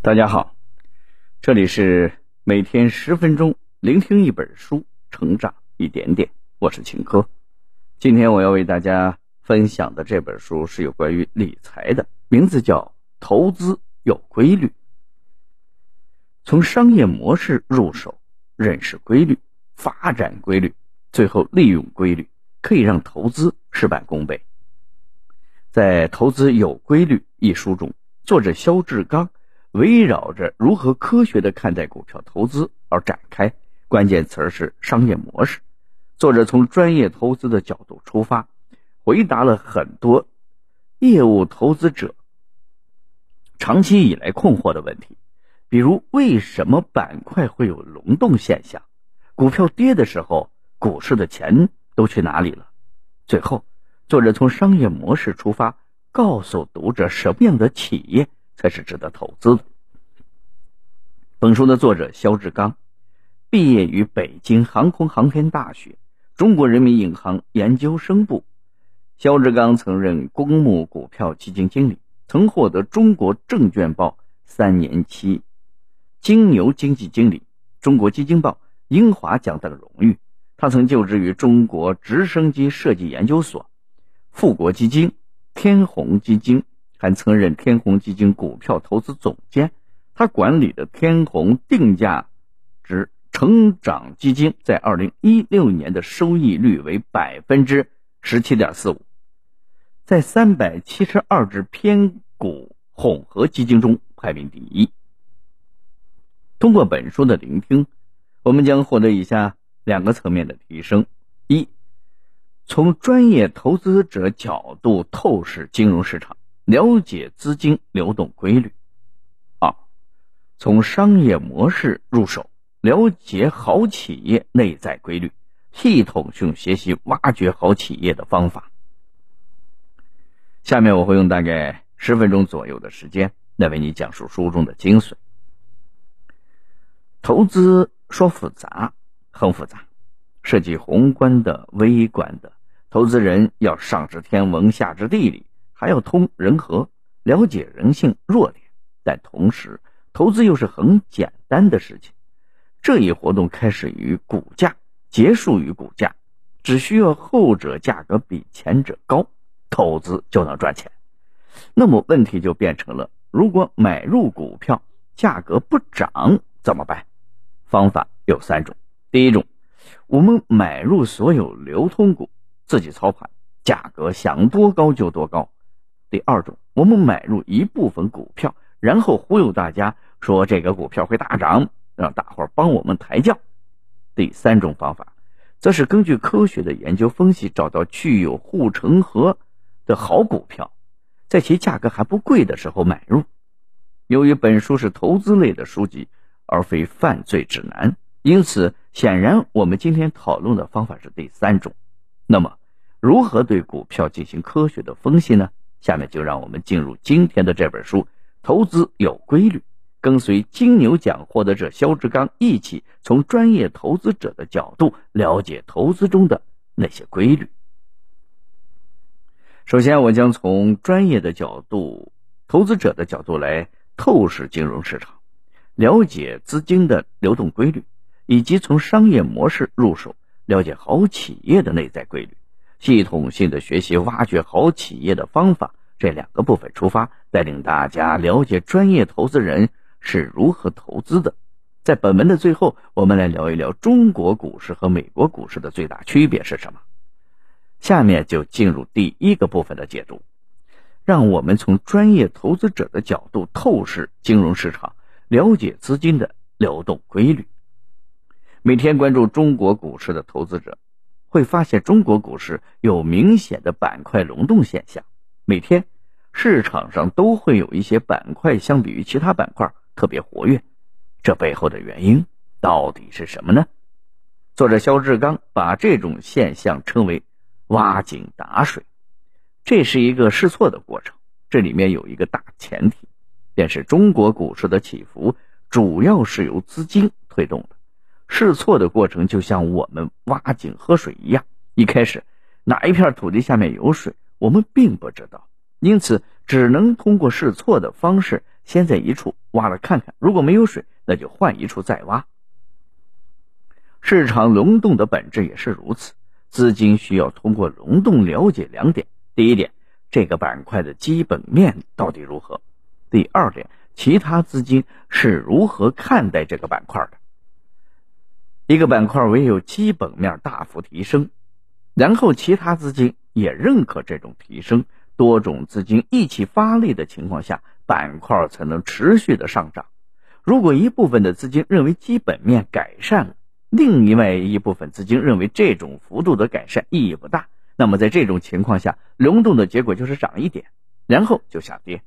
大家好，这里是每天十分钟聆听一本书，成长一点点。我是秦科。今天我要为大家分享的这本书是有关于理财的，名字叫《投资有规律》。从商业模式入手，认识规律，发展规律，最后利用规律，可以让投资事半功倍。在《投资有规律》一书中，作者肖志刚。围绕着如何科学的看待股票投资而展开，关键词是商业模式。作者从专业投资的角度出发，回答了很多业务投资者长期以来困惑的问题，比如为什么板块会有轮动现象？股票跌的时候，股市的钱都去哪里了？最后，作者从商业模式出发，告诉读者什么样的企业。才是值得投资的。本书的作者肖志刚，毕业于北京航空航天大学、中国人民银行研究生部。肖志刚曾任公募股票基金经理，曾获得中国证券报三年期金牛经济经理、中国基金报英华奖等荣誉。他曾就职于中国直升机设计研究所、富国基金、天弘基金。还曾任天弘基金股票投资总监，他管理的天弘定价值成长基金在二零一六年的收益率为百分之十七点四五，在三百七十二只偏股混合基金中排名第一。通过本书的聆听，我们将获得以下两个层面的提升：一，从专业投资者角度透视金融市场。了解资金流动规律。二，从商业模式入手，了解好企业内在规律，系统性学习挖掘好企业的方法。下面我会用大概十分钟左右的时间来为你讲述书中的精髓。投资说复杂，很复杂，涉及宏观的、微观的。投资人要上知天文，下知地理。还要通人和，了解人性弱点，但同时投资又是很简单的事情。这一活动开始于股价，结束于股价，只需要后者价格比前者高，投资就能赚钱。那么问题就变成了：如果买入股票价格不涨怎么办？方法有三种。第一种，我们买入所有流通股，自己操盘，价格想多高就多高。第二种，我们买入一部分股票，然后忽悠大家说这个股票会大涨，让大伙儿帮我们抬轿。第三种方法，则是根据科学的研究分析，找到具有护城河的好股票，在其价格还不贵的时候买入。由于本书是投资类的书籍，而非犯罪指南，因此显然我们今天讨论的方法是第三种。那么，如何对股票进行科学的分析呢？下面就让我们进入今天的这本书《投资有规律》，跟随金牛奖获得者肖志刚一起，从专业投资者的角度了解投资中的那些规律。首先，我将从专业的角度、投资者的角度来透视金融市场，了解资金的流动规律，以及从商业模式入手，了解好企业的内在规律。系统性的学习，挖掘好企业的方法，这两个部分出发，带领大家了解专业投资人是如何投资的。在本文的最后，我们来聊一聊中国股市和美国股市的最大区别是什么。下面就进入第一个部分的解读，让我们从专业投资者的角度透视金融市场，了解资金的流动规律。每天关注中国股市的投资者。会发现中国股市有明显的板块轮动现象，每天市场上都会有一些板块相比于其他板块特别活跃，这背后的原因到底是什么呢？作者肖志刚把这种现象称为“挖井打水”，这是一个试错的过程。这里面有一个大前提，便是中国股市的起伏主要是由资金推动的。试错的过程就像我们挖井喝水一样，一开始哪一片土地下面有水，我们并不知道，因此只能通过试错的方式先在一处挖了看看，如果没有水，那就换一处再挖。市场轮动的本质也是如此，资金需要通过轮动了解两点：第一点，这个板块的基本面到底如何；第二点，其他资金是如何看待这个板块的。一个板块唯有基本面大幅提升，然后其他资金也认可这种提升，多种资金一起发力的情况下，板块才能持续的上涨。如果一部分的资金认为基本面改善了，另外一部分资金认为这种幅度的改善意义不大，那么在这种情况下，轮动的结果就是涨一点，然后就下跌。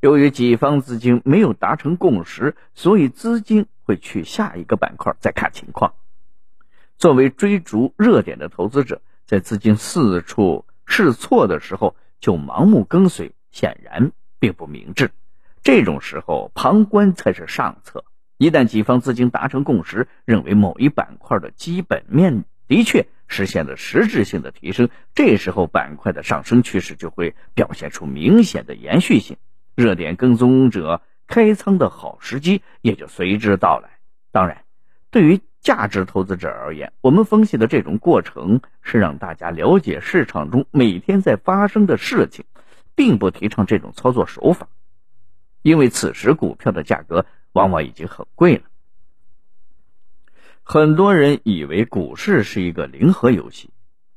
由于几方资金没有达成共识，所以资金会去下一个板块再看情况。作为追逐热点的投资者，在资金四处试错的时候就盲目跟随，显然并不明智。这种时候，旁观才是上策。一旦几方资金达成共识，认为某一板块的基本面的确实现了实质性的提升，这时候板块的上升趋势就会表现出明显的延续性。热点跟踪者开仓的好时机也就随之到来。当然，对于价值投资者而言，我们分析的这种过程是让大家了解市场中每天在发生的事情，并不提倡这种操作手法，因为此时股票的价格往往已经很贵了。很多人以为股市是一个零和游戏，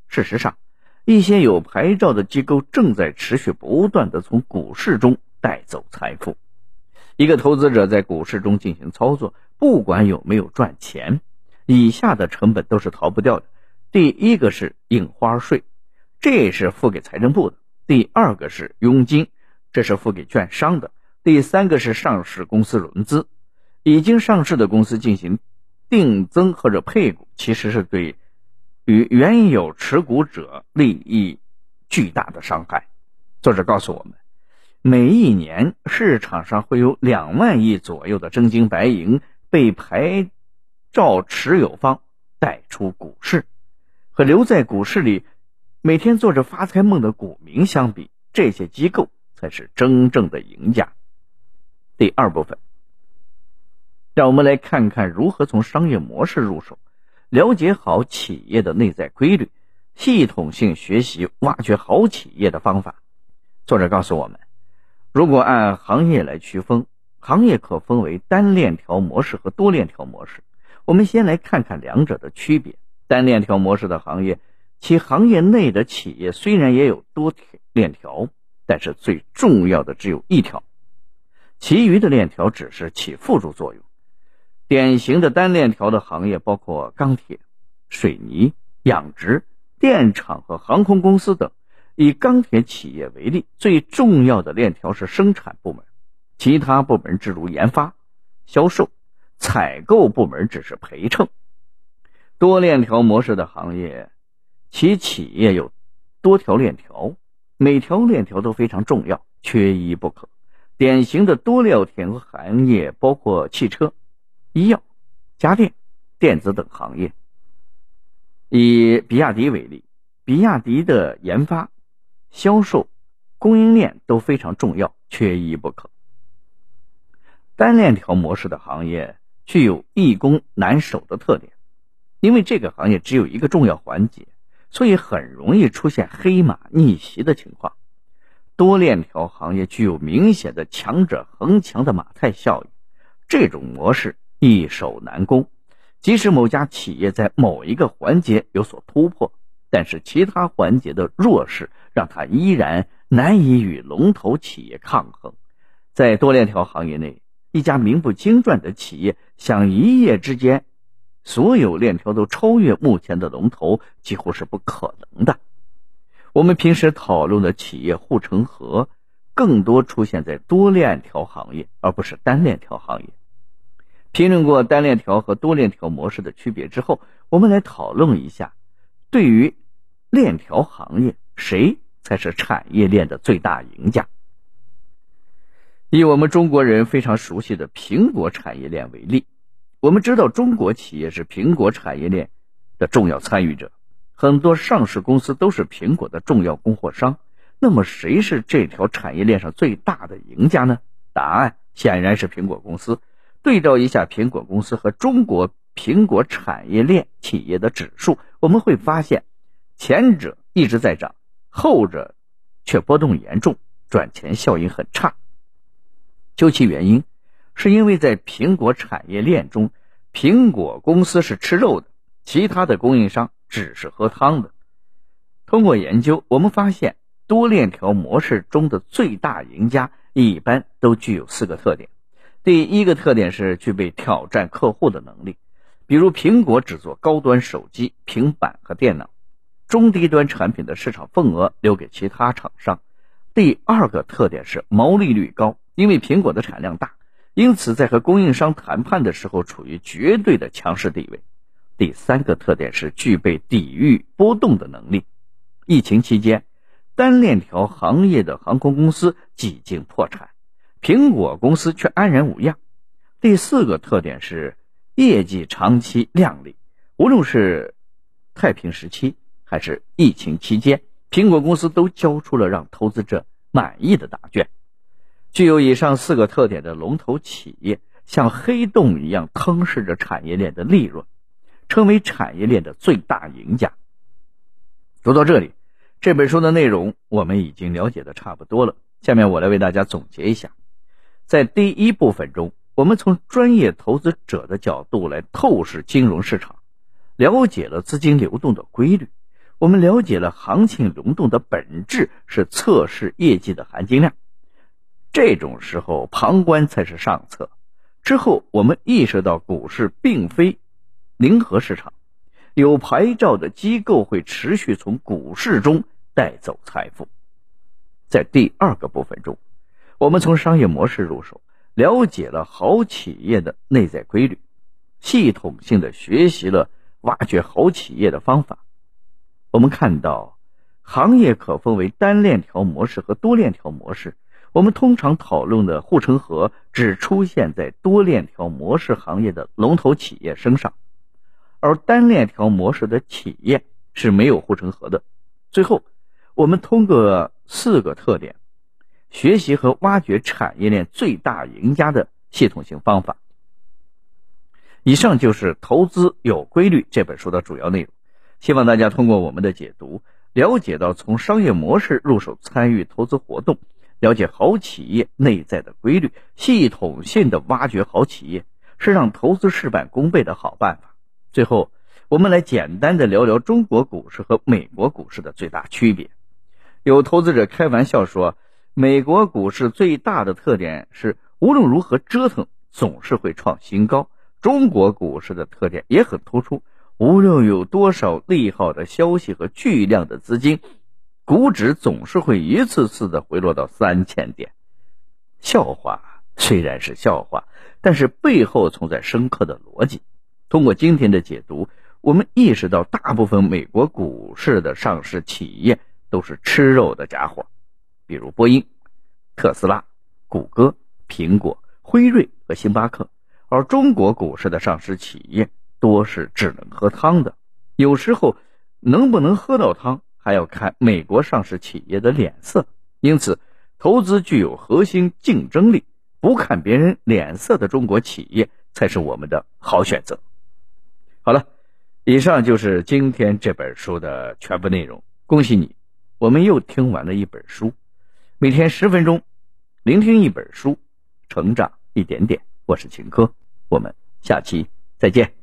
事实上，一些有牌照的机构正在持续不断的从股市中。带走财富，一个投资者在股市中进行操作，不管有没有赚钱，以下的成本都是逃不掉的。第一个是印花税，这是付给财政部的；第二个是佣金，这是付给券商的；第三个是上市公司融资，已经上市的公司进行定增或者配股，其实是对与原有持股者利益巨大的伤害。作者告诉我们。每一年，市场上会有两万亿左右的真金白银被牌照持有方带出股市，和留在股市里每天做着发财梦的股民相比，这些机构才是真正的赢家。第二部分，让我们来看看如何从商业模式入手，了解好企业的内在规律，系统性学习挖掘好企业的方法。作者告诉我们。如果按行业来区分，行业可分为单链条模式和多链条模式。我们先来看看两者的区别。单链条模式的行业，其行业内的企业虽然也有多链条，但是最重要的只有一条，其余的链条只是起辅助作用。典型的单链条的行业包括钢铁、水泥、养殖、电厂和航空公司等。以钢铁企业为例，最重要的链条是生产部门，其他部门诸如研发、销售、采购部门只是陪衬。多链条模式的行业，其企业有多条链条，每条链条都非常重要，缺一不可。典型的多链条行业包括汽车、医药、家电、电子等行业。以比亚迪为例，比亚迪的研发。销售、供应链都非常重要，缺一不可。单链条模式的行业具有易攻难守的特点，因为这个行业只有一个重要环节，所以很容易出现黑马逆袭的情况。多链条行业具有明显的强者恒强的马太效应，这种模式易守难攻。即使某家企业在某一个环节有所突破，但是其他环节的弱势。让它依然难以与龙头企业抗衡。在多链条行业内，一家名不经传的企业想一夜之间所有链条都超越目前的龙头，几乎是不可能的。我们平时讨论的企业护城河，更多出现在多链条行业，而不是单链条行业。评论过单链条和多链条模式的区别之后，我们来讨论一下，对于链条行业谁？才是产业链的最大赢家。以我们中国人非常熟悉的苹果产业链为例，我们知道中国企业是苹果产业链的重要参与者，很多上市公司都是苹果的重要供货商。那么，谁是这条产业链上最大的赢家呢？答案显然是苹果公司。对照一下苹果公司和中国苹果产业链企业的指数，我们会发现，前者一直在涨，后者却波动严重，赚钱效应很差。究其原因，是因为在苹果产业链中，苹果公司是吃肉的，其他的供应商只是喝汤的。通过研究，我们发现多链条模式中的最大赢家一般都具有四个特点。第一个特点是具备挑战客户的能力，比如苹果只做高端手机、平板和电脑，中低端产品的市场份额留给其他厂商。第二个特点是毛利率高，因为苹果的产量大，因此在和供应商谈判的时候处于绝对的强势地位。第三个特点是具备抵御波动的能力。疫情期间，单链条行业的航空公司几近破产。苹果公司却安然无恙。第四个特点是业绩长期靓丽，无论是太平时期还是疫情期间，苹果公司都交出了让投资者满意的答卷。具有以上四个特点的龙头企业，像黑洞一样吞噬着产业链的利润，成为产业链的最大赢家。读到这里，这本书的内容我们已经了解的差不多了。下面我来为大家总结一下。在第一部分中，我们从专业投资者的角度来透视金融市场，了解了资金流动的规律。我们了解了行情轮动的本质是测试业绩的含金量。这种时候，旁观才是上策。之后，我们意识到股市并非零和市场，有牌照的机构会持续从股市中带走财富。在第二个部分中。我们从商业模式入手，了解了好企业的内在规律，系统性的学习了挖掘好企业的方法。我们看到，行业可分为单链条模式和多链条模式。我们通常讨论的护城河只出现在多链条模式行业的龙头企业身上，而单链条模式的企业是没有护城河的。最后，我们通过四个特点。学习和挖掘产业链最大赢家的系统性方法。以上就是《投资有规律》这本书的主要内容。希望大家通过我们的解读，了解到从商业模式入手参与投资活动，了解好企业内在的规律，系统性的挖掘好企业，是让投资事半功倍的好办法。最后，我们来简单的聊聊中国股市和美国股市的最大区别。有投资者开玩笑说。美国股市最大的特点是，无论如何折腾，总是会创新高。中国股市的特点也很突出，无论有多少利好的消息和巨量的资金，股指总是会一次次的回落到三千点。笑话虽然是笑话，但是背后存在深刻的逻辑。通过今天的解读，我们意识到，大部分美国股市的上市企业都是吃肉的家伙。比如波音、特斯拉、谷歌、苹果、辉瑞和星巴克，而中国股市的上市企业多是只能喝汤的。有时候能不能喝到汤，还要看美国上市企业的脸色。因此，投资具有核心竞争力、不看别人脸色的中国企业才是我们的好选择。好了，以上就是今天这本书的全部内容。恭喜你，我们又听完了一本书。每天十分钟，聆听一本书，成长一点点。我是秦科，我们下期再见。